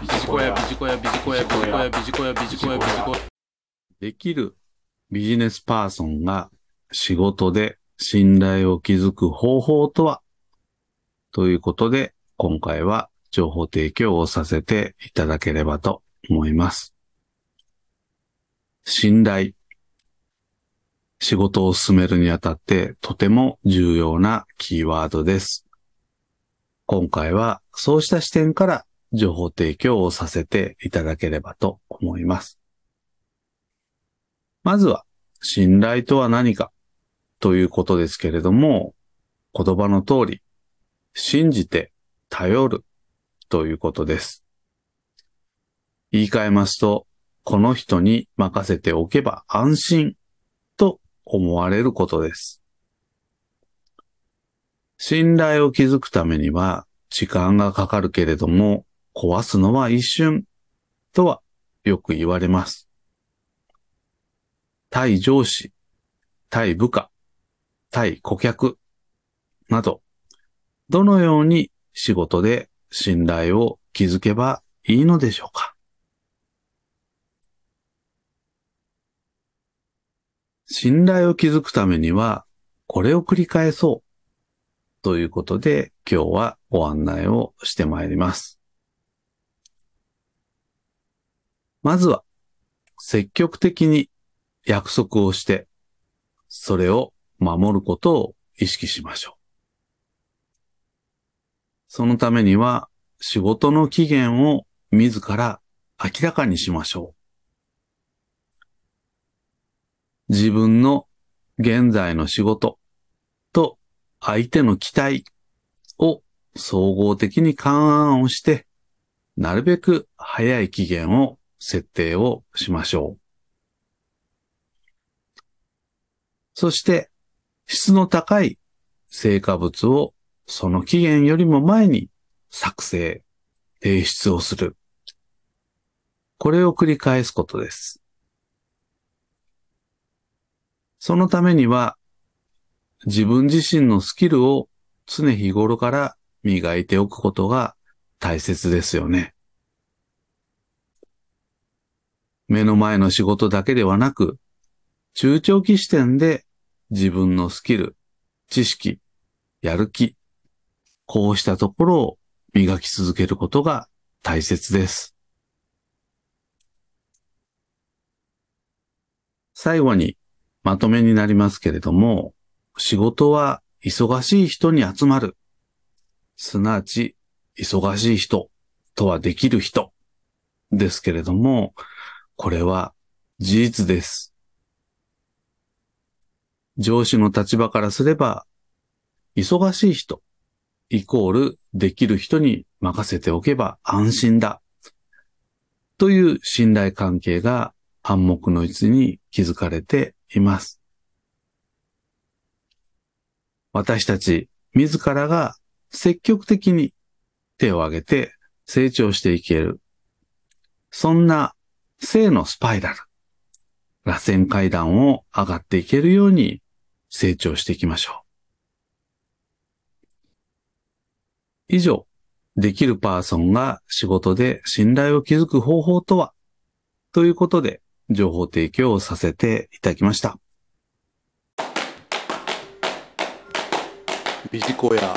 ビジコヤ、ビジコヤ、ビジコヤ、ビジコヤ、ビジコヤ、ビジコヤ、ビジコヤ。できるビジネスパーソンが仕事で信頼を築く方法とは？ということで、今回は情報提供をさせていただければと思います。信頼。仕事を進めるにあたってとても重要なキーワードです。今回はそうした視点から情報提供をさせていただければと思います。まずは、信頼とは何かということですけれども、言葉の通り、信じて頼るということです。言い換えますと、この人に任せておけば安心と思われることです。信頼を築くためには時間がかかるけれども、壊すのは一瞬とはよく言われます。対上司、対部下、対顧客など、どのように仕事で信頼を築けばいいのでしょうか？信頼を築くためには、これを繰り返そう。ということで、今日はご案内をしてまいります。まずは、積極的に約束をして、それを守ることを意識しましょう。そのためには、仕事の期限を自ら明らかにしましょう。自分の現在の仕事と相手の期待を総合的に勘案をして、なるべく早い期限を設定をしましょう。そして、質の高い成果物をその期限よりも前に作成、提出をする。これを繰り返すことです。そのためには、自分自身のスキルを常日頃から磨いておくことが大切ですよね。目の前の仕事だけではなく、中長期視点で自分のスキル、知識、やる気、こうしたところを磨き続けることが大切です。最後にまとめになりますけれども、仕事は忙しい人に集まる。すなわち、忙しい人とはできる人ですけれども、これは事実です。上司の立場からすれば、忙しい人、イコールできる人に任せておけば安心だ。という信頼関係が暗黙のうちに築かれています。私たち自らが積極的に手を挙げて成長していける。そんな正のスパイラル、螺旋階段を上がっていけるように成長していきましょう。以上、できるパーソンが仕事で信頼を築く方法とは？ということで情報提供をさせていただきました。ビジコヤ、